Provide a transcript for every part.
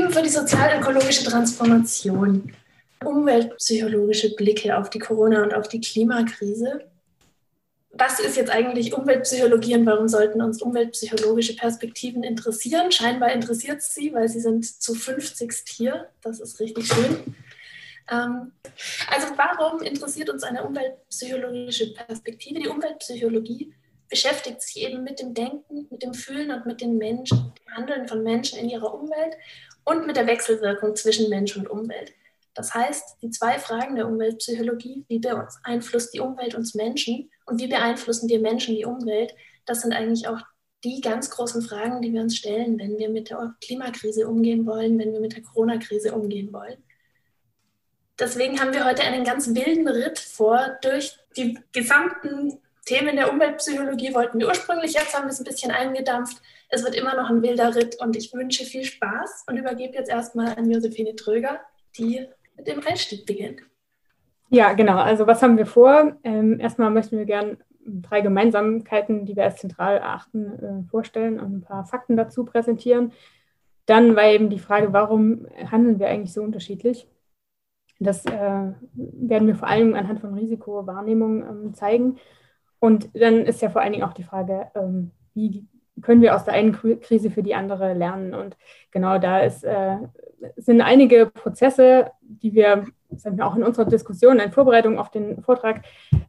Perspektiven für die sozial-ökologische Transformation. Umweltpsychologische Blicke auf die Corona- und auf die Klimakrise. Was ist jetzt eigentlich Umweltpsychologie und warum sollten uns umweltpsychologische Perspektiven interessieren? Scheinbar interessiert es sie, weil sie sind zu 50 hier. Das ist richtig schön. Ähm, also warum interessiert uns eine umweltpsychologische Perspektive? Die Umweltpsychologie beschäftigt sich eben mit dem Denken, mit dem Fühlen und mit den Menschen, dem Handeln von Menschen in ihrer Umwelt und mit der Wechselwirkung zwischen Mensch und Umwelt. Das heißt, die zwei Fragen der Umweltpsychologie, wie beeinflusst die Umwelt uns Menschen und wie beeinflussen wir Menschen die Umwelt, das sind eigentlich auch die ganz großen Fragen, die wir uns stellen, wenn wir mit der Klimakrise umgehen wollen, wenn wir mit der Corona-Krise umgehen wollen. Deswegen haben wir heute einen ganz wilden Ritt vor durch die gesamten Themen der Umweltpsychologie wollten wir ursprünglich, jetzt haben wir es ein bisschen eingedampft. Es wird immer noch ein wilder Ritt und ich wünsche viel Spaß und übergebe jetzt erstmal an Josephine Tröger, die mit dem Einstieg beginnt. Ja, genau. Also was haben wir vor? Ähm, erstmal möchten wir gerne drei Gemeinsamkeiten, die wir als zentral erachten, äh, vorstellen und ein paar Fakten dazu präsentieren. Dann war eben die Frage, warum handeln wir eigentlich so unterschiedlich? Das äh, werden wir vor allem anhand von Risikowahrnehmung ähm, zeigen. Und dann ist ja vor allen Dingen auch die Frage, ähm, wie können wir aus der einen Krise für die andere lernen? Und genau da ist, äh, sind einige Prozesse, die wir, sagen wir auch in unserer Diskussion, in Vorbereitung auf den Vortrag,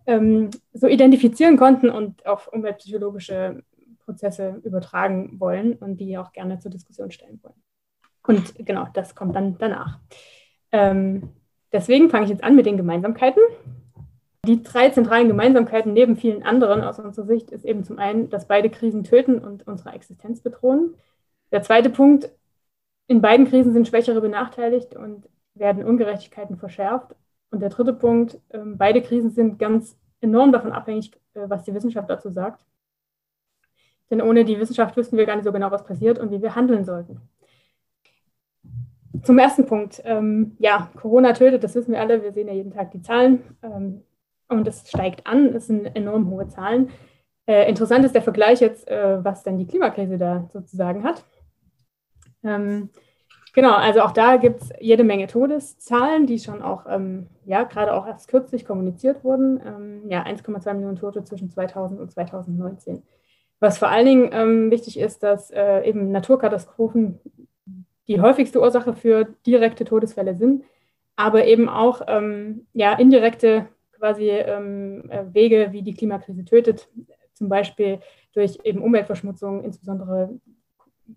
ähm, so identifizieren konnten und auf umweltpsychologische Prozesse übertragen wollen und die auch gerne zur Diskussion stellen wollen. Und genau, das kommt dann danach. Ähm, deswegen fange ich jetzt an mit den Gemeinsamkeiten. Die drei zentralen Gemeinsamkeiten neben vielen anderen aus unserer Sicht ist eben zum einen, dass beide Krisen töten und unsere Existenz bedrohen. Der zweite Punkt, in beiden Krisen sind Schwächere benachteiligt und werden Ungerechtigkeiten verschärft. Und der dritte Punkt, ähm, beide Krisen sind ganz enorm davon abhängig, äh, was die Wissenschaft dazu sagt. Denn ohne die Wissenschaft wüssten wir gar nicht so genau, was passiert und wie wir handeln sollten. Zum ersten Punkt. Ähm, ja, Corona tötet, das wissen wir alle. Wir sehen ja jeden Tag die Zahlen. Ähm, und es steigt an, es sind enorm hohe Zahlen. Äh, interessant ist der Vergleich jetzt, äh, was denn die Klimakrise da sozusagen hat. Ähm, genau, also auch da gibt es jede Menge Todeszahlen, die schon auch, ähm, ja, gerade auch erst kürzlich kommuniziert wurden. Ähm, ja, 1,2 Millionen Tote zwischen 2000 und 2019. Was vor allen Dingen ähm, wichtig ist, dass äh, eben Naturkatastrophen die häufigste Ursache für direkte Todesfälle sind, aber eben auch ähm, ja, indirekte quasi ähm, äh, Wege, wie die Klimakrise tötet, zum Beispiel durch eben Umweltverschmutzung, insbesondere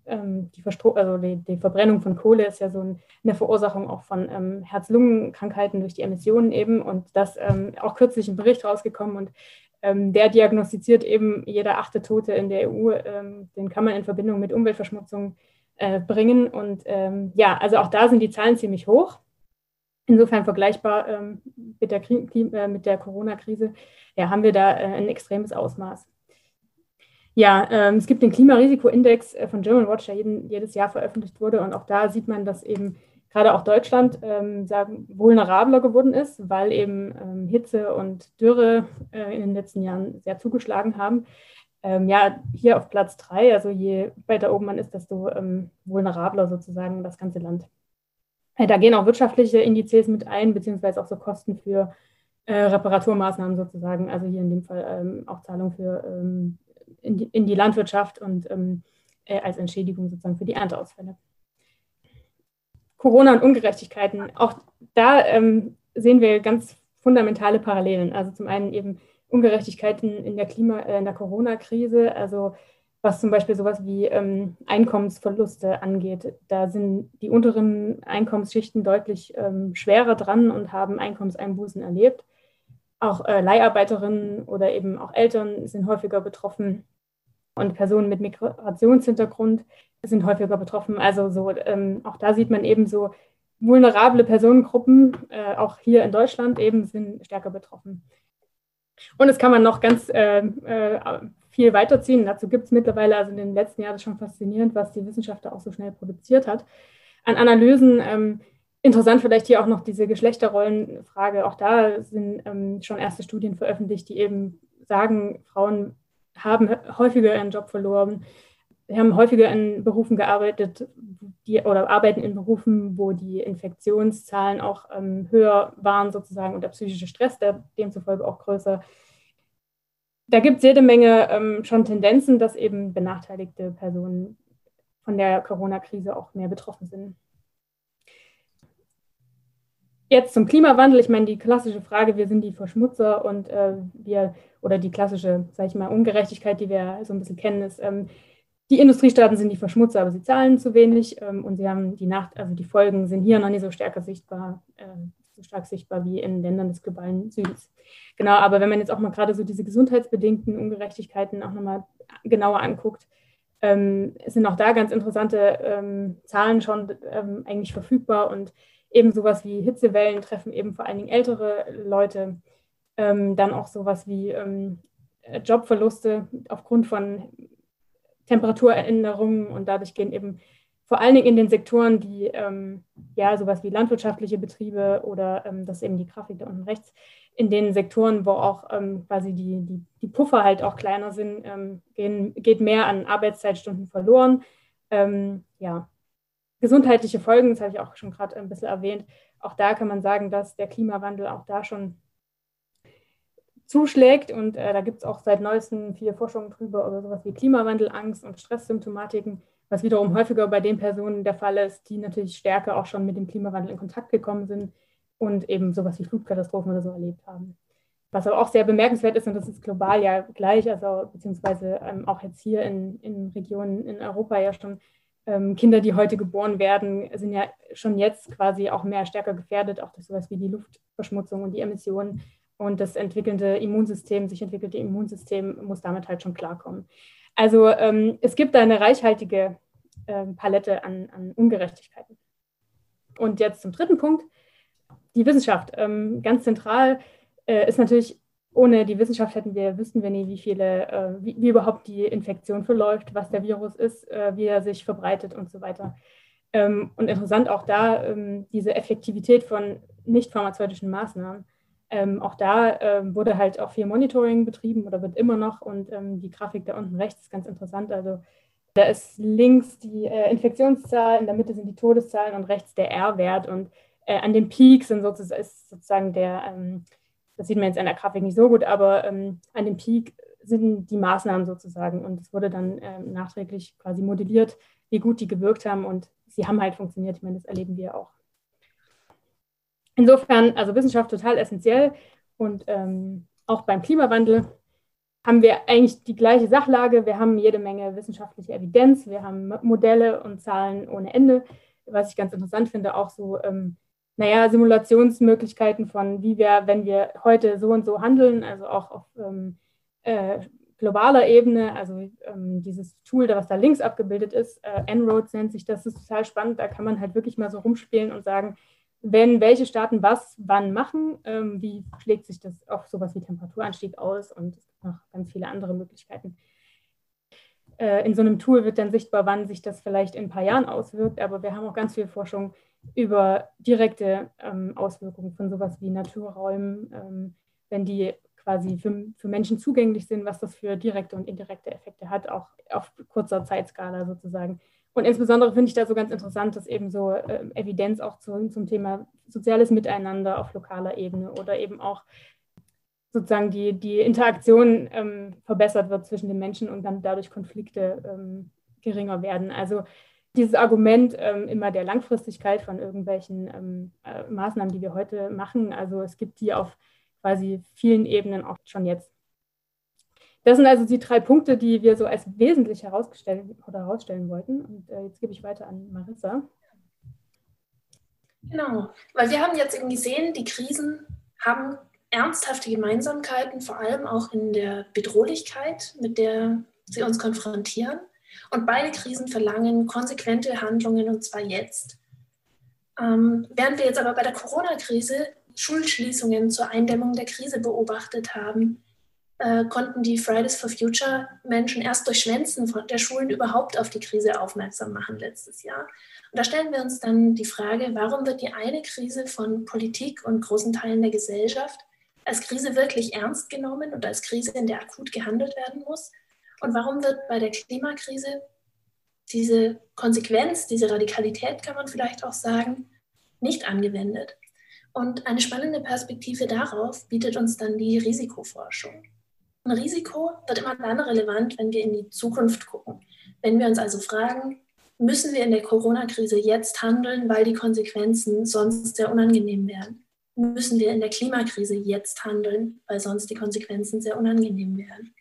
ähm, die, also die, die, Verbrennung von Kohle ist ja so ein, eine Verursachung auch von ähm, Herz-Lungen-Krankheiten durch die Emissionen eben. Und das ähm, auch kürzlich ein Bericht rausgekommen und ähm, der diagnostiziert eben jeder achte Tote in der EU, ähm, den kann man in Verbindung mit Umweltverschmutzung äh, bringen. Und ähm, ja, also auch da sind die Zahlen ziemlich hoch. Insofern vergleichbar ähm, mit der, äh, der Corona-Krise, ja, haben wir da äh, ein extremes Ausmaß. Ja, ähm, es gibt den Klimarisikoindex äh, von German Watch, der jeden, jedes Jahr veröffentlicht wurde. Und auch da sieht man, dass eben gerade auch Deutschland ähm, sagen, vulnerabler geworden ist, weil eben ähm, Hitze und Dürre äh, in den letzten Jahren sehr zugeschlagen haben. Ähm, ja, hier auf Platz drei, also je weiter oben man ist, desto ähm, vulnerabler sozusagen das ganze Land. Äh, da gehen auch wirtschaftliche Indizes mit ein, beziehungsweise auch so Kosten für äh, Reparaturmaßnahmen sozusagen. Also hier in dem Fall ähm, auch Zahlung für ähm, in, die, in, die, Landwirtschaft und ähm, äh, als Entschädigung sozusagen für die Ernteausfälle. Corona und Ungerechtigkeiten. Auch da ähm, sehen wir ganz fundamentale Parallelen. Also zum einen eben Ungerechtigkeiten in der Klima, äh, in der Corona-Krise. Also was zum Beispiel sowas wie ähm, Einkommensverluste angeht. Da sind die unteren Einkommensschichten deutlich ähm, schwerer dran und haben Einkommenseinbußen erlebt. Auch äh, Leiharbeiterinnen oder eben auch Eltern sind häufiger betroffen und Personen mit Migrationshintergrund sind häufiger betroffen. Also so, ähm, auch da sieht man eben so vulnerable Personengruppen, äh, auch hier in Deutschland eben, sind stärker betroffen. Und das kann man noch ganz äh, äh, viel weiterziehen. Dazu gibt es mittlerweile, also in den letzten Jahren, schon faszinierend, was die Wissenschaft da auch so schnell produziert hat. An Analysen, ähm, interessant vielleicht hier auch noch diese Geschlechterrollenfrage. Auch da sind ähm, schon erste Studien veröffentlicht, die eben sagen, Frauen haben häufiger ihren Job verloren, haben häufiger in Berufen gearbeitet die, oder arbeiten in Berufen, wo die Infektionszahlen auch ähm, höher waren sozusagen und der psychische Stress der demzufolge auch größer. Da gibt es jede Menge ähm, schon Tendenzen, dass eben benachteiligte Personen von der Corona-Krise auch mehr betroffen sind. Jetzt zum Klimawandel. Ich meine, die klassische Frage, wir sind die Verschmutzer und äh, wir, oder die klassische, sage ich mal, Ungerechtigkeit, die wir so ein bisschen kennen, ist, ähm, die Industriestaaten sind die Verschmutzer, aber sie zahlen zu wenig ähm, und sie haben die Nacht, also die Folgen sind hier noch nicht so stärker sichtbar, äh, so stark sichtbar wie in Ländern des globalen Südens. Genau, aber wenn man jetzt auch mal gerade so diese gesundheitsbedingten Ungerechtigkeiten auch nochmal genauer anguckt, ähm, sind auch da ganz interessante ähm, Zahlen schon ähm, eigentlich verfügbar und eben sowas wie Hitzewellen treffen eben vor allen Dingen ältere Leute, ähm, dann auch sowas wie ähm, Jobverluste aufgrund von Temperaturänderungen und dadurch gehen eben vor allen Dingen in den Sektoren, die ähm, ja sowas wie landwirtschaftliche Betriebe oder ähm, das ist eben die Grafik da unten rechts, in den Sektoren, wo auch ähm, quasi die, die, die Puffer halt auch kleiner sind, ähm, gehen, geht mehr an Arbeitszeitstunden verloren. Ähm, ja, gesundheitliche Folgen, das habe ich auch schon gerade ein bisschen erwähnt. Auch da kann man sagen, dass der Klimawandel auch da schon zuschlägt. Und äh, da gibt es auch seit neuestem viele Forschungen drüber, über sowas wie Klimawandelangst und Stresssymptomatiken, was wiederum häufiger bei den Personen der Fall ist, die natürlich stärker auch schon mit dem Klimawandel in Kontakt gekommen sind und eben sowas wie Flutkatastrophen oder so erlebt haben. Was aber auch sehr bemerkenswert ist, und das ist global ja gleich, also beziehungsweise ähm, auch jetzt hier in, in Regionen in Europa ja schon, ähm, Kinder, die heute geboren werden, sind ja schon jetzt quasi auch mehr stärker gefährdet, auch durch sowas wie die Luftverschmutzung und die Emissionen und das entwickelnde Immunsystem, sich entwickelte Immunsystem muss damit halt schon klarkommen. Also ähm, es gibt da eine reichhaltige äh, Palette an, an, Ungerechtigkeiten. Und jetzt zum dritten Punkt, die Wissenschaft. Ähm, ganz zentral äh, ist natürlich, ohne die Wissenschaft hätten wir, wüssten wir nie, wie viele, äh, wie, wie, überhaupt die Infektion verläuft, was der Virus ist, äh, wie er sich verbreitet und so weiter. Ähm, und interessant auch da ähm, diese Effektivität von nicht pharmazeutischen Maßnahmen ähm, auch da ähm, wurde halt auch viel Monitoring betrieben oder wird immer noch. Und ähm, die Grafik da unten rechts ist ganz interessant. Also da ist links die äh, Infektionszahl, in der Mitte sind die Todeszahlen und rechts der R-Wert. Und äh, an dem Peak sind sozusagen, ist sozusagen der, ähm, das sieht man jetzt an der Grafik nicht so gut, aber ähm, an dem Peak sind die Maßnahmen sozusagen. Und es wurde dann ähm, nachträglich quasi modelliert, wie gut die gewirkt haben. Und sie haben halt funktioniert. Ich meine, das erleben wir auch Insofern, also Wissenschaft total essentiell und ähm, auch beim Klimawandel haben wir eigentlich die gleiche Sachlage. Wir haben jede Menge wissenschaftliche Evidenz, wir haben Modelle und Zahlen ohne Ende. Was ich ganz interessant finde, auch so, ähm, naja, Simulationsmöglichkeiten von, wie wir, wenn wir heute so und so handeln, also auch auf ähm, äh, globaler Ebene, also ähm, dieses Tool, was da links abgebildet ist, äh, En-ROADS nennt sich das, ist total spannend. Da kann man halt wirklich mal so rumspielen und sagen, wenn welche Staaten was wann machen, ähm, wie schlägt sich das auf sowas wie Temperaturanstieg aus und noch ganz viele andere Möglichkeiten. Äh, in so einem Tool wird dann sichtbar, wann sich das vielleicht in ein paar Jahren auswirkt, aber wir haben auch ganz viel Forschung über direkte ähm, Auswirkungen von sowas wie Naturräumen, ähm, wenn die quasi für, für Menschen zugänglich sind, was das für direkte und indirekte Effekte hat, auch auf kurzer Zeitskala sozusagen. Und insbesondere finde ich da so ganz interessant, dass eben so äh, Evidenz auch zu, zum Thema soziales Miteinander auf lokaler Ebene oder eben auch sozusagen die, die Interaktion ähm, verbessert wird zwischen den Menschen und dann dadurch Konflikte ähm, geringer werden. Also dieses Argument ähm, immer der Langfristigkeit von irgendwelchen ähm, äh, Maßnahmen, die wir heute machen, also es gibt die auf quasi vielen Ebenen auch schon jetzt. Das sind also die drei Punkte, die wir so als wesentlich herausstellen wollten. Und äh, jetzt gebe ich weiter an Marissa. Genau, weil wir haben jetzt eben gesehen, die Krisen haben ernsthafte Gemeinsamkeiten, vor allem auch in der Bedrohlichkeit, mit der sie uns konfrontieren. Und beide Krisen verlangen konsequente Handlungen und zwar jetzt. Ähm, während wir jetzt aber bei der Corona-Krise Schulschließungen zur Eindämmung der Krise beobachtet haben, äh, konnten die Fridays for Future Menschen erst durch Schwänzen der Schulen überhaupt auf die Krise aufmerksam machen letztes Jahr. Und da stellen wir uns dann die Frage, warum wird die eine Krise von Politik und großen Teilen der Gesellschaft als Krise wirklich ernst genommen und als Krise, in der akut gehandelt werden muss? Und warum wird bei der Klimakrise diese Konsequenz, diese Radikalität kann man vielleicht auch sagen, nicht angewendet. Und eine spannende Perspektive darauf bietet uns dann die Risikoforschung. Ein Risiko wird immer dann relevant, wenn wir in die Zukunft gucken. Wenn wir uns also fragen, müssen wir in der Corona-Krise jetzt handeln, weil die Konsequenzen sonst sehr unangenehm wären? Müssen wir in der Klimakrise jetzt handeln, weil sonst die Konsequenzen sehr unangenehm wären?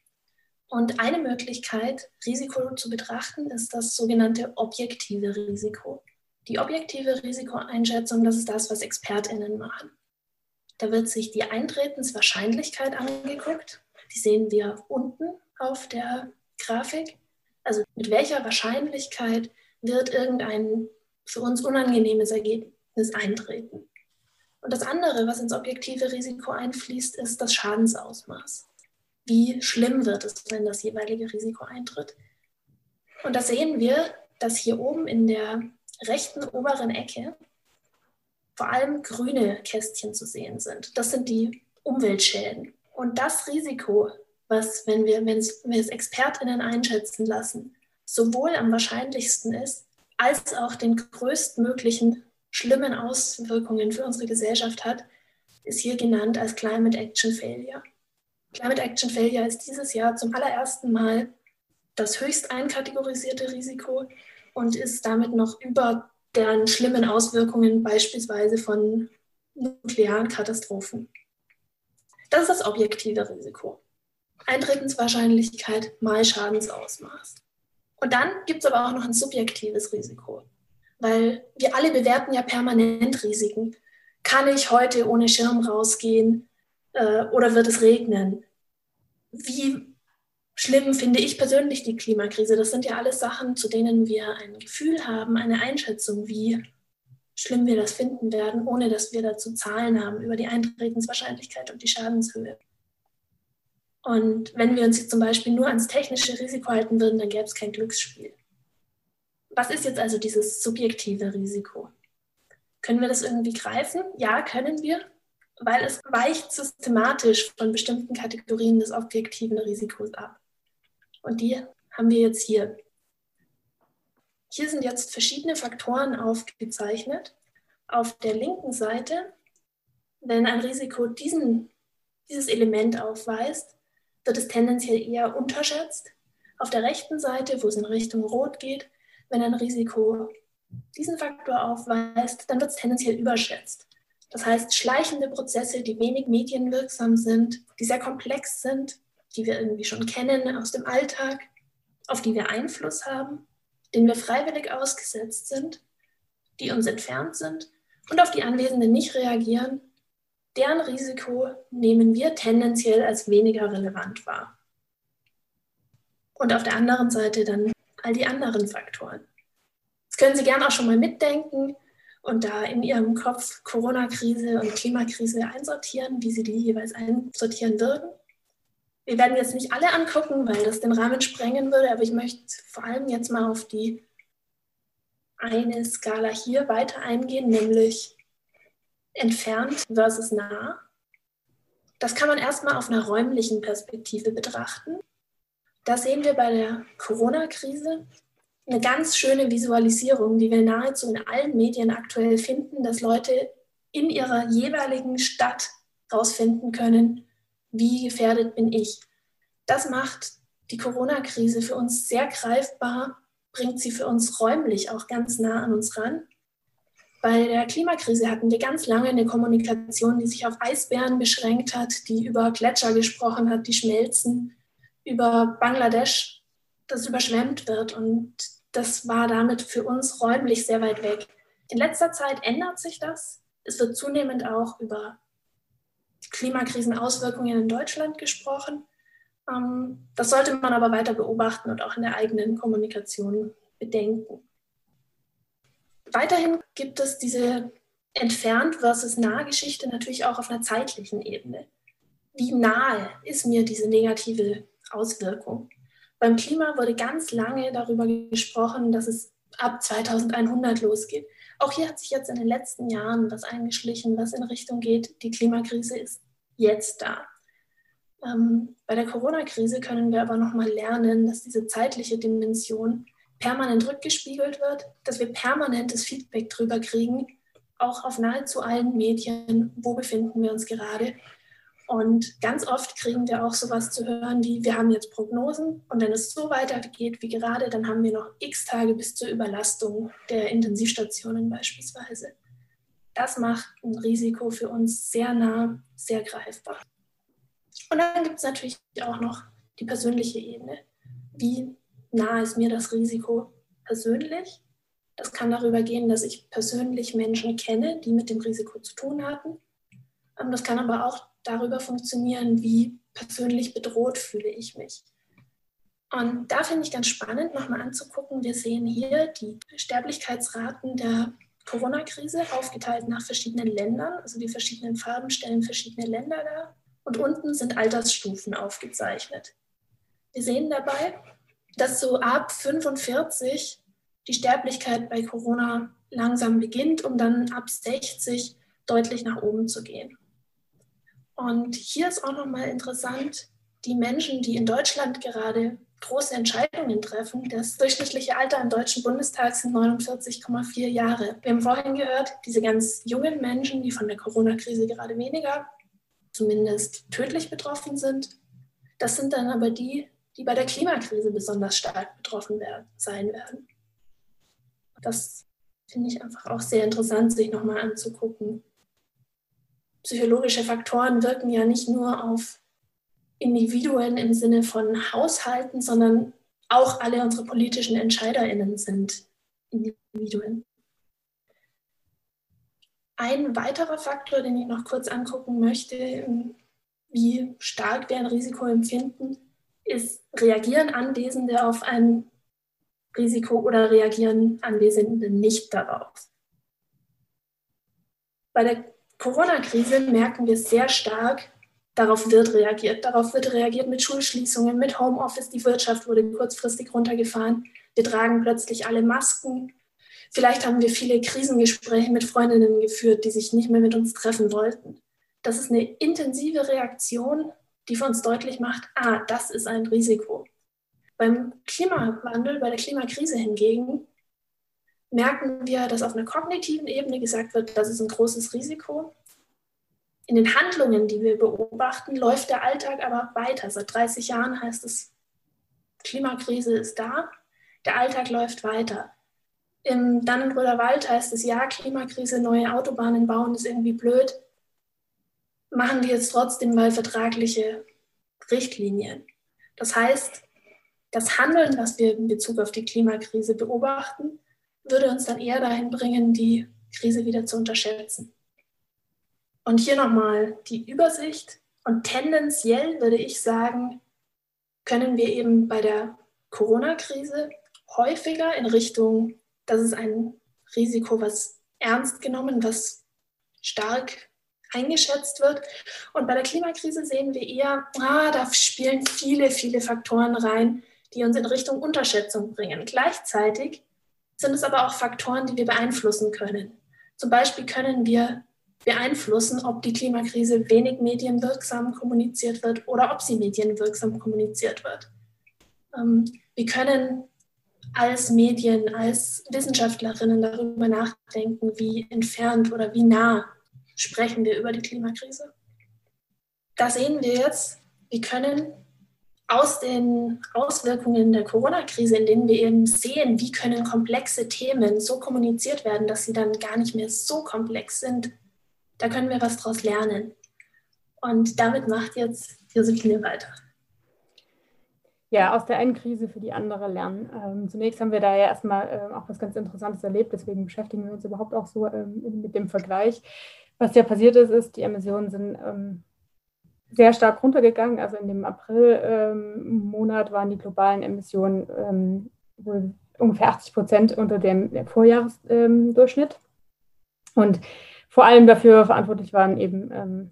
Und eine Möglichkeit, Risiko zu betrachten, ist das sogenannte objektive Risiko. Die objektive Risikoeinschätzung, das ist das, was ExpertInnen machen. Da wird sich die Eintretenswahrscheinlichkeit angeguckt. Die sehen wir unten auf der Grafik. Also mit welcher Wahrscheinlichkeit wird irgendein für uns unangenehmes Ergebnis eintreten. Und das andere, was ins objektive Risiko einfließt, ist das Schadensausmaß. Wie schlimm wird es, wenn das jeweilige Risiko eintritt? Und da sehen wir, dass hier oben in der rechten oberen Ecke vor allem grüne Kästchen zu sehen sind. Das sind die Umweltschäden. Und das Risiko, was, wenn wir, wenn es ExpertInnen einschätzen lassen, sowohl am wahrscheinlichsten ist, als auch den größtmöglichen schlimmen Auswirkungen für unsere Gesellschaft hat, ist hier genannt als Climate Action Failure. Climate Action Failure ist dieses Jahr zum allerersten Mal das höchst einkategorisierte Risiko und ist damit noch über deren schlimmen Auswirkungen beispielsweise von nuklearen Katastrophen. Das ist das objektive Risiko. Eintretenswahrscheinlichkeit mal Schadensausmaß. Und dann gibt es aber auch noch ein subjektives Risiko, weil wir alle bewerten ja permanent Risiken. Kann ich heute ohne Schirm rausgehen äh, oder wird es regnen? Wie Schlimm finde ich persönlich die Klimakrise. Das sind ja alles Sachen, zu denen wir ein Gefühl haben, eine Einschätzung, wie schlimm wir das finden werden, ohne dass wir dazu Zahlen haben über die Eintretenswahrscheinlichkeit und die Schadenshöhe. Und wenn wir uns jetzt zum Beispiel nur ans technische Risiko halten würden, dann gäbe es kein Glücksspiel. Was ist jetzt also dieses subjektive Risiko? Können wir das irgendwie greifen? Ja, können wir, weil es weicht systematisch von bestimmten Kategorien des objektiven Risikos ab. Und die haben wir jetzt hier. Hier sind jetzt verschiedene Faktoren aufgezeichnet. Auf der linken Seite, wenn ein Risiko diesen, dieses Element aufweist, wird es tendenziell eher unterschätzt. Auf der rechten Seite, wo es in Richtung Rot geht, wenn ein Risiko diesen Faktor aufweist, dann wird es tendenziell überschätzt. Das heißt, schleichende Prozesse, die wenig medienwirksam sind, die sehr komplex sind, die wir irgendwie schon kennen aus dem Alltag, auf die wir Einfluss haben, denen wir freiwillig ausgesetzt sind, die uns entfernt sind und auf die Anwesenden nicht reagieren, deren Risiko nehmen wir tendenziell als weniger relevant wahr. Und auf der anderen Seite dann all die anderen Faktoren. Das können Sie gerne auch schon mal mitdenken und da in Ihrem Kopf Corona-Krise und Klimakrise einsortieren, wie Sie die jeweils einsortieren würden. Wir werden jetzt nicht alle angucken, weil das den Rahmen sprengen würde, aber ich möchte vor allem jetzt mal auf die eine Skala hier weiter eingehen, nämlich entfernt versus nah. Das kann man erstmal auf einer räumlichen Perspektive betrachten. Da sehen wir bei der Corona-Krise eine ganz schöne Visualisierung, die wir nahezu in allen Medien aktuell finden, dass Leute in ihrer jeweiligen Stadt herausfinden können, wie gefährdet bin ich. Das macht die Corona-Krise für uns sehr greifbar, bringt sie für uns räumlich auch ganz nah an uns ran. Bei der Klimakrise hatten wir ganz lange eine Kommunikation, die sich auf Eisbären beschränkt hat, die über Gletscher gesprochen hat, die schmelzen, über Bangladesch, das überschwemmt wird. Und das war damit für uns räumlich sehr weit weg. In letzter Zeit ändert sich das. Es wird zunehmend auch über Klimakrisenauswirkungen in Deutschland gesprochen. Ähm, das sollte man aber weiter beobachten und auch in der eigenen Kommunikation bedenken. Weiterhin gibt es diese entfernt versus nah Geschichte natürlich auch auf einer zeitlichen Ebene. Wie nahe ist mir diese negative Auswirkung? Beim Klima wurde ganz lange darüber gesprochen, dass es ab 2100 losgeht. Auch hier hat sich jetzt in den letzten Jahren was eingeschlichen, was in Richtung geht, die Klimakrise ist jetzt da. Ähm, bei der Corona-Krise können wir aber nochmal lernen, dass diese zeitliche Dimension permanent rückgespiegelt wird, dass wir permanentes Feedback drüber kriegen, auch auf nahezu allen Medien, wo befinden wir uns gerade. Und ganz oft kriegen wir auch sowas zu hören wie, wir haben jetzt Prognosen und wenn es so weitergeht wie gerade, dann haben wir noch x Tage bis zur Überlastung der Intensivstationen beispielsweise. Das macht ein Risiko für uns sehr nah, sehr greifbar. Und dann gibt es natürlich auch noch die persönliche Ebene. Wie nah ist mir das Risiko persönlich? Das kann darüber gehen, dass ich persönlich Menschen kenne, die mit dem Risiko zu tun hatten. Ähm, das kann aber auch darüber funktionieren, wie persönlich bedroht fühle ich mich. Und da finde ich ganz spannend, nochmal anzugucken. Wir sehen hier die Sterblichkeitsraten der Corona-Krise aufgeteilt nach verschiedenen Ländern. Also die verschiedenen Farben stellen verschiedene Länder dar. Und unten sind Altersstufen aufgezeichnet. Wir sehen dabei, dass so ab 45 die Sterblichkeit bei Corona langsam beginnt, um dann ab 60 deutlich nach oben zu gehen. Und hier ist auch nochmal interessant, die Menschen, die in Deutschland gerade große Entscheidungen treffen. Das durchschnittliche Alter im Deutschen Bundestag sind 49,4 Jahre. Wir haben vorhin gehört, diese ganz jungen Menschen, die von der Corona-Krise gerade weniger, zumindest tödlich betroffen sind, das sind dann aber die, die bei der Klimakrise besonders stark betroffen werden, sein werden. Das finde ich einfach auch sehr interessant, sich nochmal anzugucken. Psychologische Faktoren wirken ja nicht nur auf Individuen im Sinne von Haushalten, sondern auch alle unsere politischen EntscheiderInnen sind Individuen. Ein weiterer Faktor, den ich noch kurz angucken möchte, wie stark wir ein Risiko empfinden, ist, reagieren Anwesende auf ein Risiko oder reagieren Anwesende nicht darauf? Bei der Corona-Krise merken wir sehr stark, darauf wird reagiert. Darauf wird reagiert mit Schulschließungen, mit Homeoffice. Die Wirtschaft wurde kurzfristig runtergefahren. Wir tragen plötzlich alle Masken. Vielleicht haben wir viele Krisengespräche mit Freundinnen geführt, die sich nicht mehr mit uns treffen wollten. Das ist eine intensive Reaktion, die für uns deutlich macht, ah, das ist ein Risiko. Beim Klimawandel, bei der Klimakrise hingegen, merken wir, dass auf einer kognitiven Ebene gesagt wird, das ist ein großes Risiko. In den Handlungen, die wir beobachten, läuft der Alltag aber weiter. Seit 30 Jahren heißt es, Klimakrise ist da, der Alltag läuft weiter. Im Dannenbrüder Wald heißt es, ja, Klimakrise, neue Autobahnen bauen ist irgendwie blöd. Machen wir jetzt trotzdem mal vertragliche Richtlinien. Das heißt, das Handeln, was wir in Bezug auf die Klimakrise beobachten, würde uns dann eher dahin bringen, die Krise wieder zu unterschätzen. Und hier nochmal die Übersicht. Und tendenziell würde ich sagen, können wir eben bei der Corona-Krise häufiger in Richtung, das ist ein Risiko, was ernst genommen, was stark eingeschätzt wird. Und bei der Klimakrise sehen wir eher, ah, da spielen viele, viele Faktoren rein, die uns in Richtung Unterschätzung bringen. Gleichzeitig sind es aber auch Faktoren, die wir beeinflussen können. Zum Beispiel können wir beeinflussen, ob die Klimakrise wenig medienwirksam kommuniziert wird oder ob sie medienwirksam kommuniziert wird. Ähm, wir können als Medien, als Wissenschaftlerinnen darüber nachdenken, wie entfernt oder wie nah sprechen wir über die Klimakrise. Da sehen wir jetzt, wir können aus den Auswirkungen der Corona-Krise, in denen wir eben sehen, wie können komplexe Themen so kommuniziert werden, dass sie dann gar nicht mehr so komplex sind, da können wir was draus lernen. Und damit macht jetzt Josephine weiter. Ja, aus der einen Krise für die andere lernen. Ähm, zunächst haben wir da ja erstmal äh, auch was ganz Interessantes erlebt, deswegen beschäftigen wir uns überhaupt auch so ähm, mit dem Vergleich. Was ja passiert ist, ist, die Emissionen sind ähm, sehr stark runtergegangen. Also in dem April-Monat ähm, waren die globalen Emissionen ähm, wohl ungefähr 80 Prozent unter dem Vorjahresdurchschnitt. Und vor allem dafür verantwortlich waren eben ähm,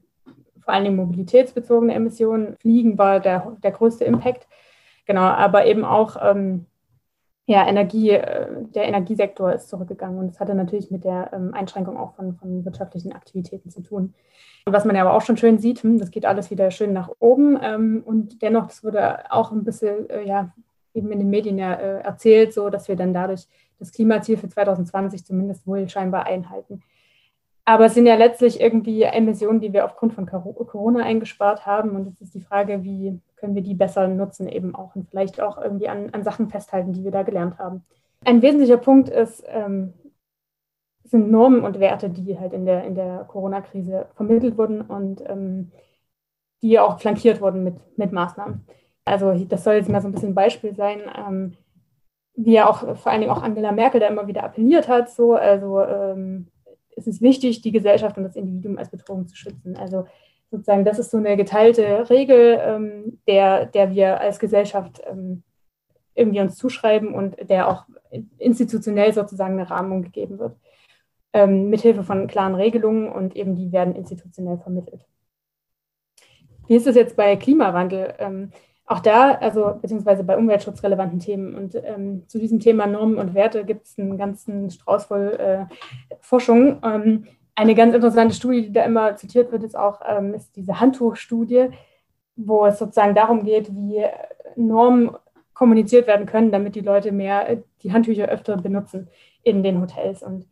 vor allen Dingen mobilitätsbezogene Emissionen. Fliegen war der, der größte Impact. Genau, aber eben auch ähm, ja, Energie, äh, der Energiesektor ist zurückgegangen und das hatte natürlich mit der ähm, Einschränkung auch von, von wirtschaftlichen Aktivitäten zu tun. Und was man ja aber auch schon schön sieht, hm, das geht alles wieder schön nach oben ähm, und dennoch, das wurde auch ein bisschen, äh, ja, eben in den Medien ja äh, erzählt, so dass wir dann dadurch das Klimaziel für 2020 zumindest wohl scheinbar einhalten. Aber es sind ja letztlich irgendwie Emissionen, die wir aufgrund von Corona eingespart haben. Und jetzt ist die Frage, wie können wir die besser nutzen eben auch und vielleicht auch irgendwie an, an Sachen festhalten, die wir da gelernt haben. Ein wesentlicher Punkt ist, ähm, sind Normen und Werte, die halt in der, in der Corona-Krise vermittelt wurden und ähm, die auch flankiert wurden mit, mit Maßnahmen. Also das soll jetzt mal so ein bisschen ein Beispiel sein, ähm, wie ja auch vor allen Dingen auch Angela Merkel da immer wieder appelliert hat, so, also ähm, es ist wichtig, die Gesellschaft und das Individuum als Bedrohung zu schützen. Also sozusagen, das ist so eine geteilte Regel, ähm, der, der wir als Gesellschaft ähm, irgendwie uns zuschreiben und der auch institutionell sozusagen eine Rahmung gegeben wird, ähm, mithilfe von klaren Regelungen und eben die werden institutionell vermittelt. Wie ist es jetzt bei Klimawandel? Ähm, auch da, also beziehungsweise bei umweltschutzrelevanten Themen. Und ähm, zu diesem Thema Normen und Werte gibt es einen ganzen Strauß voll äh, Forschung. Ähm, eine ganz interessante Studie, die da immer zitiert wird, ist auch ähm, ist diese Handtuchstudie, wo es sozusagen darum geht, wie Normen kommuniziert werden können, damit die Leute mehr äh, die Handtücher öfter benutzen in den Hotels. Und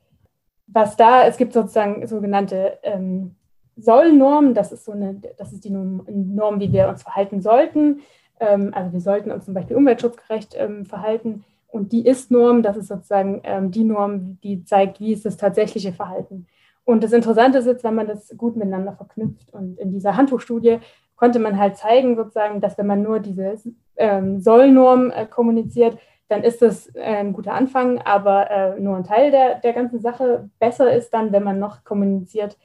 was da, es gibt sozusagen sogenannte ähm, Sollnormen, das ist so eine, das ist die Norm, wie wir uns verhalten sollten. Ähm, also wir sollten uns zum Beispiel umweltschutzgerecht ähm, verhalten. Und die Ist-Norm, das ist sozusagen ähm, die Norm, die zeigt, wie ist das tatsächliche Verhalten. Und das Interessante ist jetzt, wenn man das gut miteinander verknüpft. Und in dieser Handtuchstudie konnte man halt zeigen, sozusagen, dass wenn man nur diese ähm, Soll-Norm äh, kommuniziert, dann ist das äh, ein guter Anfang, aber äh, nur ein Teil der, der ganzen Sache. Besser ist dann, wenn man noch kommuniziert,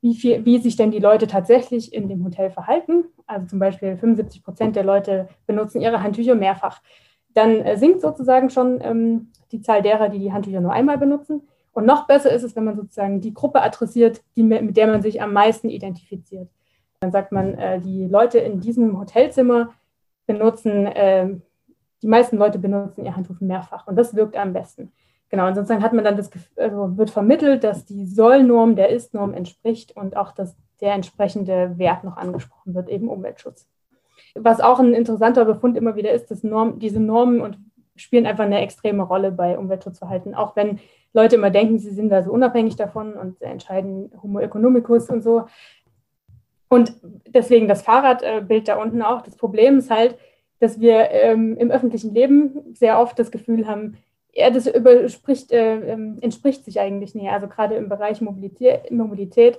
wie, viel, wie sich denn die Leute tatsächlich in dem Hotel verhalten. Also zum Beispiel 75 Prozent der Leute benutzen ihre Handtücher mehrfach. Dann äh, sinkt sozusagen schon ähm, die Zahl derer, die die Handtücher nur einmal benutzen. Und noch besser ist es, wenn man sozusagen die Gruppe adressiert, die, mit der man sich am meisten identifiziert. Dann sagt man, äh, die Leute in diesem Hotelzimmer benutzen, äh, die meisten Leute benutzen ihr Handtuch mehrfach. Und das wirkt am besten. Genau, und sozusagen hat man dann das, also wird vermittelt, dass die Soll-Norm der Ist-Norm entspricht und auch, dass der entsprechende Wert noch angesprochen wird, eben Umweltschutz. Was auch ein interessanter Befund immer wieder ist, dass Norm, diese Normen und spielen einfach eine extreme Rolle bei Umweltschutzverhalten, auch wenn Leute immer denken, sie sind da so unabhängig davon und entscheiden Homo economicus und so. Und deswegen das Fahrradbild da unten auch. Das Problem ist halt, dass wir ähm, im öffentlichen Leben sehr oft das Gefühl haben, ja, das äh, ähm, entspricht sich eigentlich nicht. Also gerade im Bereich Mobilität, Mobilität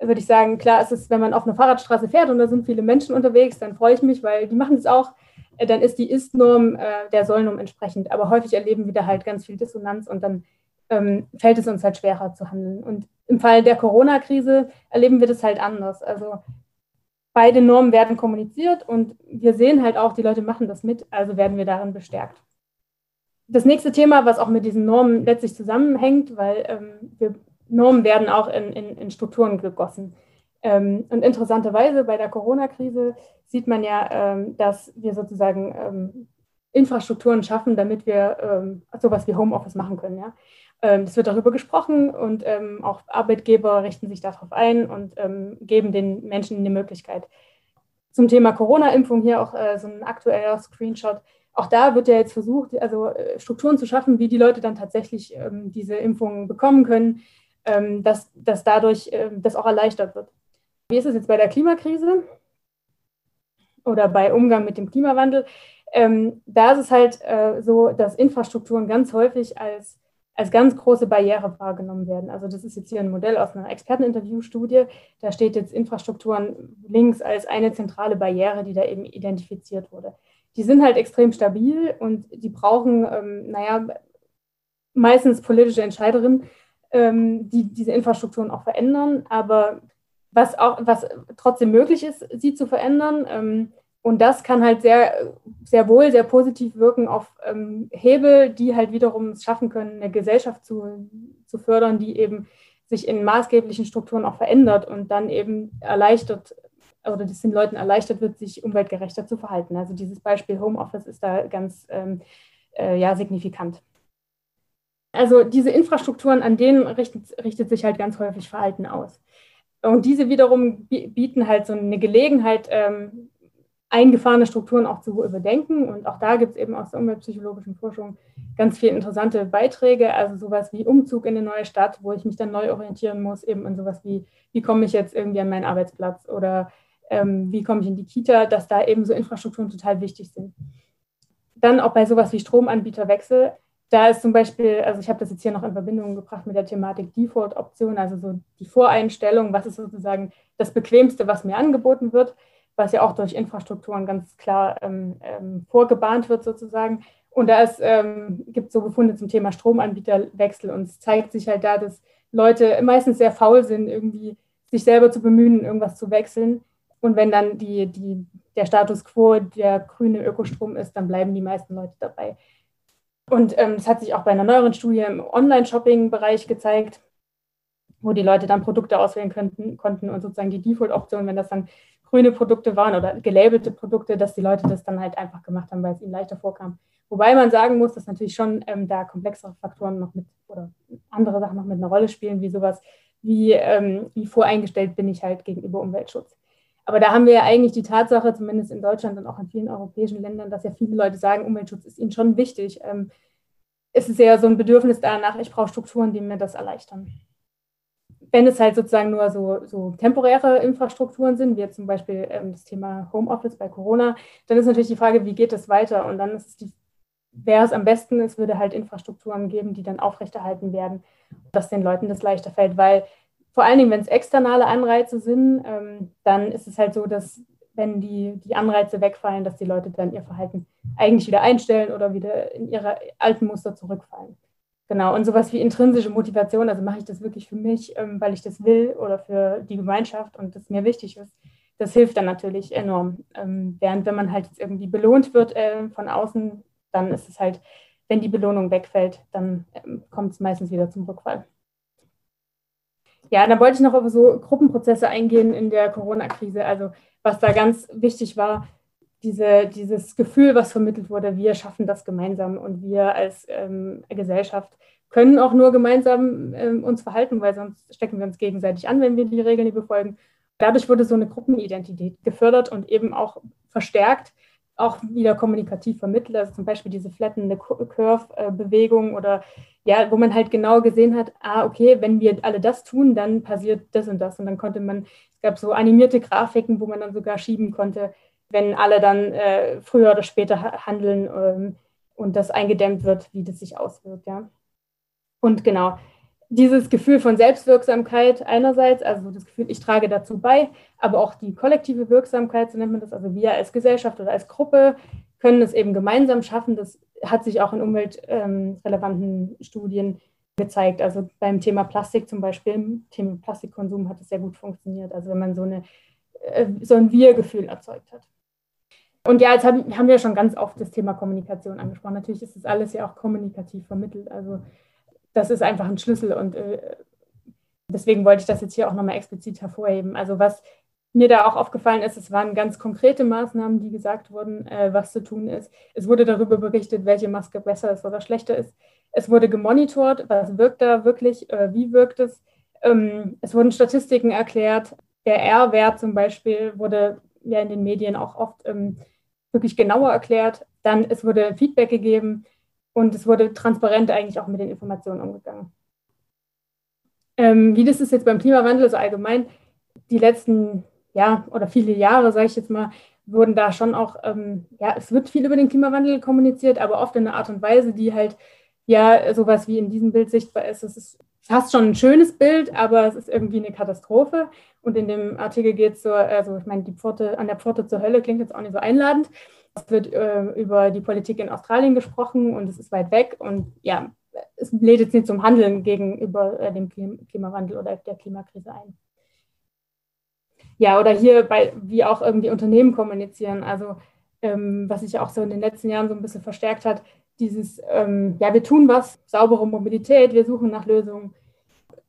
würde ich sagen, klar ist es, wenn man auf einer Fahrradstraße fährt und da sind viele Menschen unterwegs, dann freue ich mich, weil die machen es auch. Äh, dann ist die Ist-Norm äh, der Soll-Norm entsprechend. Aber häufig erleben wir da halt ganz viel Dissonanz und dann ähm, fällt es uns halt schwerer zu handeln. Und im Fall der Corona-Krise erleben wir das halt anders. Also beide Normen werden kommuniziert und wir sehen halt auch, die Leute machen das mit, also werden wir darin bestärkt das nächste Thema, was auch mit diesen Normen letztlich zusammenhängt, weil ähm, wir, Normen werden auch in, in, in Strukturen gegossen. Ähm, und interessanterweise bei der Corona-Krise sieht man ja, ähm, dass wir sozusagen ähm, Infrastrukturen schaffen, damit wir ähm, sowas wie Homeoffice machen können. Ja? Ähm, es wird darüber gesprochen und auch Arbeitgeber richten sich darauf ein und geben den Menschen eine Möglichkeit. Zum Thema Corona-Impfung hier auch äh, so ein aktueller Screenshot auch da wird ja jetzt versucht, also äh, Strukturen zu schaffen, wie die Leute dann tatsächlich ähm, diese Impfungen bekommen können, ähm, dass, dass dadurch ähm, das auch erleichtert wird. Wie ist es jetzt bei der Klimakrise oder bei Umgang mit dem Klimawandel? Ähm, da ist es halt äh, so, dass Infrastrukturen ganz häufig als, als ganz große Barriere wahrgenommen werden. Also das ist jetzt hier ein Modell aus einer Experteninterviewstudie. Da steht jetzt Infrastrukturen links als eine zentrale Barriere, die da eben identifiziert wurde die sind halt extrem stabil und die brauchen, ähm, naja, meistens politische Entscheiderinnen, ähm, die diese Infrastrukturen auch verändern. Aber was auch, was trotzdem möglich ist, sie zu verändern. Ähm, und das kann halt sehr, sehr wohl sehr positiv wirken auf ähm, Hebel, die halt wiederum es schaffen können, eine Gesellschaft zu, zu fördern, die eben sich in maßgeblichen Strukturen auch verändert und dann eben erleichtert oder das den Leuten erleichtert wird, sich umweltgerechter zu verhalten. Also dieses Beispiel Homeoffice ist da ganz ähm, äh, ja, signifikant. Also diese Infrastrukturen, an denen richtet, richtet sich halt ganz häufig Verhalten aus. Und diese wiederum bieten halt so eine Gelegenheit, ähm, eingefahrene Strukturen auch zu überdenken. Und auch da gibt es eben aus der umweltpsychologischen Forschung ganz viele interessante Beiträge, also sowas wie Umzug in eine neue Stadt, wo ich mich dann neu orientieren muss, eben in sowas wie, wie komme ich jetzt irgendwie an meinen Arbeitsplatz oder ähm, wie komme ich in die Kita, dass da eben so Infrastrukturen total wichtig sind. Dann auch bei sowas wie Stromanbieterwechsel, da ist zum Beispiel, also ich habe das jetzt hier noch in Verbindung gebracht mit der Thematik Default-Option, also so die Voreinstellung, was ist sozusagen das Bequemste, was mir angeboten wird was ja auch durch Infrastrukturen ganz klar ähm, ähm, vorgebahnt wird sozusagen. Und da ähm, gibt es so Befunde zum Thema Stromanbieterwechsel und es zeigt sich halt da, dass Leute meistens sehr faul sind, irgendwie sich selber zu bemühen, irgendwas zu wechseln. Und wenn dann die, die, der Status quo der grüne Ökostrom ist, dann bleiben die meisten Leute dabei. Und ähm, das hat sich auch bei einer neueren Studie im Online-Shopping-Bereich gezeigt, wo die Leute dann Produkte auswählen könnten, konnten und sozusagen die Default-Option, wenn das dann grüne Produkte waren oder gelabelte Produkte, dass die Leute das dann halt einfach gemacht haben, weil es ihnen leichter vorkam. Wobei man sagen muss, dass natürlich schon ähm, da komplexere Faktoren noch mit oder andere Sachen noch mit einer Rolle spielen, wie sowas, wie, ähm, wie voreingestellt bin ich halt gegenüber Umweltschutz. Aber da haben wir ja eigentlich die Tatsache, zumindest in Deutschland und auch in vielen europäischen Ländern, dass ja viele Leute sagen, Umweltschutz ist ihnen schon wichtig. Ähm, es ist ja so ein Bedürfnis danach, ich brauche Strukturen, die mir das erleichtern wenn es halt sozusagen nur so, so temporäre Infrastrukturen sind, wie jetzt zum Beispiel ähm, das Thema Homeoffice bei Corona, dann ist natürlich die Frage, wie geht es weiter? Und dann die, wäre es am besten, es würde halt Infrastrukturen geben, die dann aufrechterhalten werden, dass den Leuten das leichter fällt, weil vor allen Dingen, wenn es externe Anreize sind, ähm, dann ist es halt so, dass wenn die, die Anreize wegfallen, dass die Leute dann ihr Verhalten eigentlich wieder einstellen oder wieder in ihre alten Muster zurückfallen. Genau, und sowas wie intrinsische Motivation, also mache ich das wirklich für mich, ähm, weil ich das will oder für die Gemeinschaft und das mir wichtig ist, das hilft dann natürlich enorm. Ähm, während wenn man halt jetzt irgendwie belohnt wird äh, von außen, dann ist es halt, wenn die Belohnung wegfällt, dann ähm, kommt es meistens wieder zum Rückfall. Ja, dann wollte ich noch auf so Gruppenprozesse eingehen in der Corona-Krise. Also was da ganz wichtig war, diese, dieses Gefühl, was vermittelt wurde, wir schaffen das gemeinsam und wir als ähm, Gesellschaft können auch nur gemeinsam ähm, uns verhalten, weil sonst stecken wir uns gegenseitig an, wenn wir die Regeln nicht befolgen. Dadurch wurde so eine Gruppenidentität gefördert und eben auch verstärkt, auch wieder kommunikativ vermittelt. Also zum Beispiel diese flattende Curve-Bewegung oder ja, wo man halt genau gesehen hat, ah, okay, wenn wir alle das tun, dann passiert das und das. Und dann konnte man, es gab so animierte Grafiken, wo man dann sogar schieben konnte, wenn alle dann äh, früher oder später handeln ähm, und das eingedämmt wird, wie das sich auswirkt. Ja. Und genau, dieses Gefühl von Selbstwirksamkeit einerseits, also das Gefühl, ich trage dazu bei, aber auch die kollektive Wirksamkeit, so nennt man das, also wir als Gesellschaft oder als Gruppe können es eben gemeinsam schaffen. Das hat sich auch in umweltrelevanten Studien gezeigt. Also beim Thema Plastik zum Beispiel, im Thema Plastikkonsum hat es sehr gut funktioniert. Also wenn man so, eine, äh, so ein Wir-Gefühl erzeugt hat. Und ja, jetzt haben, haben wir schon ganz oft das Thema Kommunikation angesprochen. Natürlich ist das alles ja auch kommunikativ vermittelt. Also das ist einfach ein Schlüssel und äh, deswegen wollte ich das jetzt hier auch nochmal explizit hervorheben. Also was mir da auch aufgefallen ist, es waren ganz konkrete Maßnahmen, die gesagt wurden, äh, was zu tun ist. Es wurde darüber berichtet, welche Maske besser ist oder schlechter ist. Es wurde gemonitort, was wirkt da wirklich, äh, wie wirkt es. Ähm, es wurden Statistiken erklärt. Der R-Wert zum Beispiel wurde ja in den Medien auch oft ähm, wirklich genauer erklärt. Dann es wurde Feedback gegeben und es wurde transparent eigentlich auch mit den Informationen umgegangen. Ähm, wie das ist jetzt beim Klimawandel so allgemein, die letzten ja oder viele Jahre, sage ich jetzt mal, wurden da schon auch, ähm, ja, es wird viel über den Klimawandel kommuniziert, aber oft in einer Art und Weise, die halt ja sowas wie in diesem Bild sichtbar ist. Es ist fast schon ein schönes Bild, aber es ist irgendwie eine Katastrophe. Und in dem Artikel geht es so, also ich meine, die Pforte, an der Pforte zur Hölle klingt jetzt auch nicht so einladend. Es wird äh, über die Politik in Australien gesprochen und es ist weit weg und ja, es lädt jetzt nicht zum Handeln gegenüber äh, dem Klimawandel oder der Klimakrise ein. Ja, oder hier bei, wie auch irgendwie Unternehmen kommunizieren. Also ähm, was sich auch so in den letzten Jahren so ein bisschen verstärkt hat, dieses, ähm, ja, wir tun was, saubere Mobilität, wir suchen nach Lösungen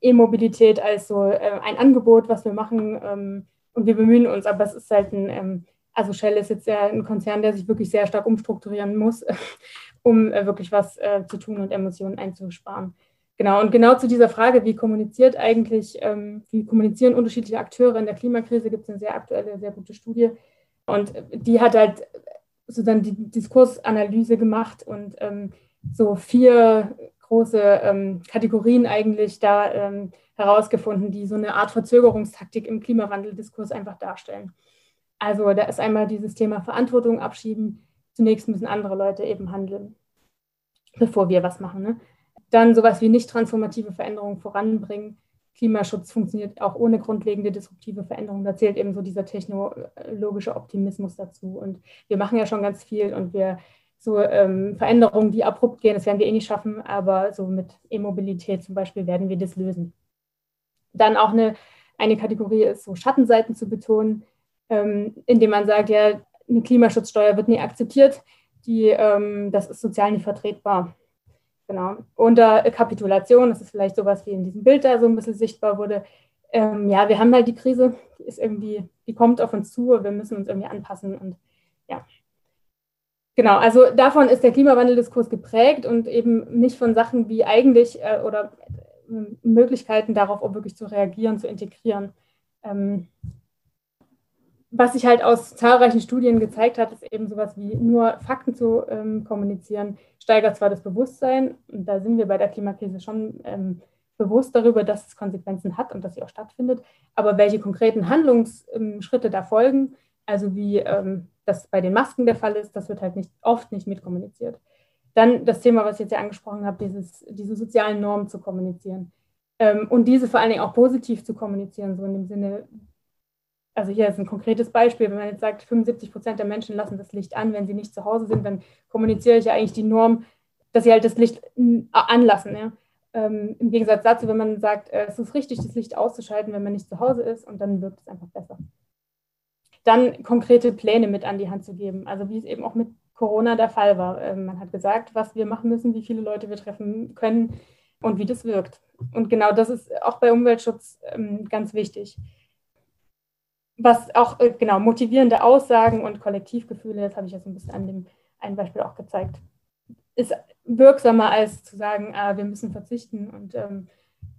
E-Mobilität als so äh, ein Angebot, was wir machen ähm, und wir bemühen uns, aber es ist halt ein, ähm, also Shell ist jetzt ja ein Konzern, der sich wirklich sehr stark umstrukturieren muss, um äh, wirklich was äh, zu tun und Emissionen einzusparen. Genau, und genau zu dieser Frage, wie kommuniziert eigentlich, ähm, wie kommunizieren unterschiedliche Akteure in der Klimakrise, gibt es eine sehr aktuelle, sehr gute Studie, Und die hat halt sozusagen die Diskursanalyse gemacht und ähm, so vier große ähm, Kategorien eigentlich da ähm, herausgefunden, die so eine Art Verzögerungstaktik im Klimawandeldiskurs einfach darstellen. Also da ist einmal dieses Thema Verantwortung abschieben. Zunächst müssen andere Leute eben handeln, bevor wir was machen. Ne? Dann sowas wie nicht transformative Veränderungen voranbringen. Klimaschutz funktioniert auch ohne grundlegende disruptive Veränderungen. Da zählt eben so dieser technologische Optimismus dazu. Und wir machen ja schon ganz viel und wir so ähm, Veränderungen, die abrupt gehen, das werden wir eh nicht schaffen, aber so mit E-Mobilität zum Beispiel werden wir das lösen. Dann auch eine, eine Kategorie ist so Schattenseiten zu betonen, ähm, indem man sagt, ja, eine Klimaschutzsteuer wird nie akzeptiert, die, ähm, das ist sozial nicht vertretbar. Genau. Unter Kapitulation, das ist vielleicht sowas wie in diesem Bild da so ein bisschen sichtbar wurde. Ähm, ja, wir haben halt die Krise, die ist irgendwie, die kommt auf uns zu, wir müssen uns irgendwie anpassen und ja. Genau, also davon ist der Klimawandeldiskurs geprägt und eben nicht von Sachen wie eigentlich äh, oder äh, Möglichkeiten darauf auch wirklich zu reagieren, zu integrieren. Ähm, was sich halt aus zahlreichen Studien gezeigt hat, ist eben sowas wie nur Fakten zu ähm, kommunizieren, steigert zwar das Bewusstsein, und da sind wir bei der Klimakrise schon ähm, bewusst darüber, dass es Konsequenzen hat und dass sie auch stattfindet, aber welche konkreten Handlungsschritte da folgen, also wie ähm, das bei den Masken der Fall ist, das wird halt nicht, oft nicht mitkommuniziert. Dann das Thema, was ich jetzt ja angesprochen habe, dieses, diese sozialen Normen zu kommunizieren. Ähm, und diese vor allen Dingen auch positiv zu kommunizieren, so in dem Sinne, also hier ist ein konkretes Beispiel, wenn man jetzt sagt, 75 Prozent der Menschen lassen das Licht an, wenn sie nicht zu Hause sind, dann kommuniziere ich ja eigentlich die Norm, dass sie halt das Licht anlassen. Ja? Ähm, Im Gegensatz dazu, wenn man sagt, äh, es ist richtig, das Licht auszuschalten, wenn man nicht zu Hause ist und dann wirkt es einfach besser. Dann konkrete Pläne mit an die Hand zu geben, also wie es eben auch mit Corona der Fall war. Ähm, man hat gesagt, was wir machen müssen, wie viele Leute wir treffen können und wie das wirkt. Und genau das ist auch bei Umweltschutz ähm, ganz wichtig was auch äh, genau motivierende Aussagen und Kollektivgefühle, das habe ich so ein bisschen an dem einen Beispiel auch gezeigt, ist wirksamer als zu sagen, ah, wir müssen verzichten. Und ähm,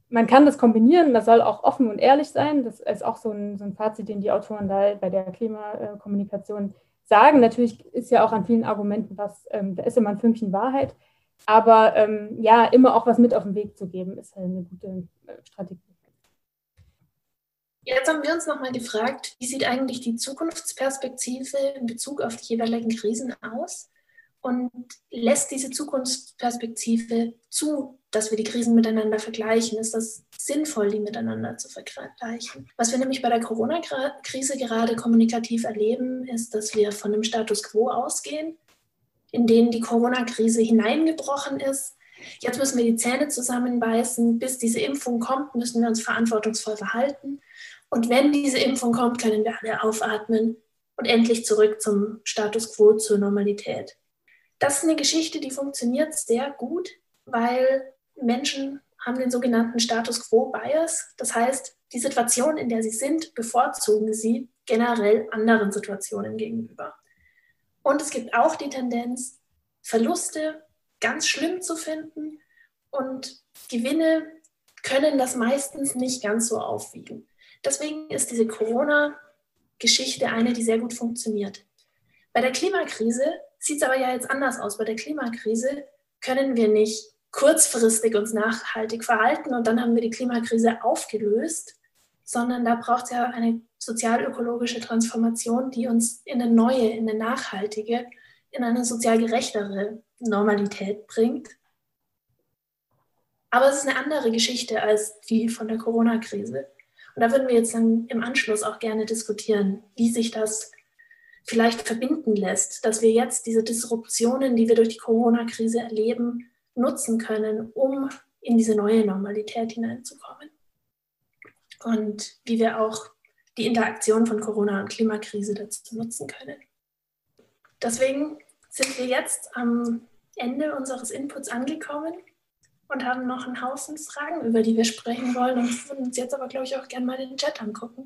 man kann das kombinieren, das soll auch offen und ehrlich sein. Das ist auch so ein, so ein Fazit, den die Autoren da bei der Klimakommunikation sagen. Natürlich ist ja auch an vielen Argumenten was, ähm, da ist immer ein Fünkchen Wahrheit. Aber ähm, ja, immer auch was mit auf den Weg zu geben, ist halt eine gute äh, Strategie. Jetzt haben wir uns nochmal gefragt, wie sieht eigentlich die Zukunftsperspektive in Bezug auf die jeweiligen Krisen aus? Und lässt diese Zukunftsperspektive zu, dass wir die Krisen miteinander vergleichen? Ist das sinnvoll, die miteinander zu vergleichen? Was wir nämlich bei der Corona-Krise gerade kommunikativ erleben, ist, dass wir von einem Status quo ausgehen, in den die Corona-Krise hineingebrochen ist. Jetzt müssen wir die Zähne zusammenbeißen. Bis diese Impfung kommt, müssen wir uns verantwortungsvoll verhalten. Und wenn diese Impfung kommt, können wir alle aufatmen und endlich zurück zum Status quo, zur Normalität. Das ist eine Geschichte, die funktioniert sehr gut, weil Menschen haben den sogenannten Status quo Bias. Das heißt, die Situation, in der sie sind, bevorzugen sie generell anderen Situationen gegenüber. Und es gibt auch die Tendenz, Verluste ganz schlimm zu finden und Gewinne können das meistens nicht ganz so aufwiegen. Deswegen ist diese Corona-Geschichte eine, die sehr gut funktioniert. Bei der Klimakrise sieht es aber ja jetzt anders aus. Bei der Klimakrise können wir nicht kurzfristig uns nachhaltig verhalten und dann haben wir die Klimakrise aufgelöst, sondern da braucht es ja eine sozialökologische Transformation, die uns in eine neue, in eine nachhaltige, in eine sozial gerechtere Normalität bringt. Aber es ist eine andere Geschichte als die von der Corona-Krise. Und da würden wir jetzt dann im Anschluss auch gerne diskutieren, wie sich das vielleicht verbinden lässt, dass wir jetzt diese Disruptionen, die wir durch die Corona-Krise erleben, nutzen können, um in diese neue Normalität hineinzukommen. Und wie wir auch die Interaktion von Corona und Klimakrise dazu nutzen können. Deswegen sind wir jetzt am Ende unseres Inputs angekommen und haben noch einen Haufen Fragen, über die wir sprechen wollen und würden uns jetzt aber, glaube ich, auch gerne mal den Chat angucken.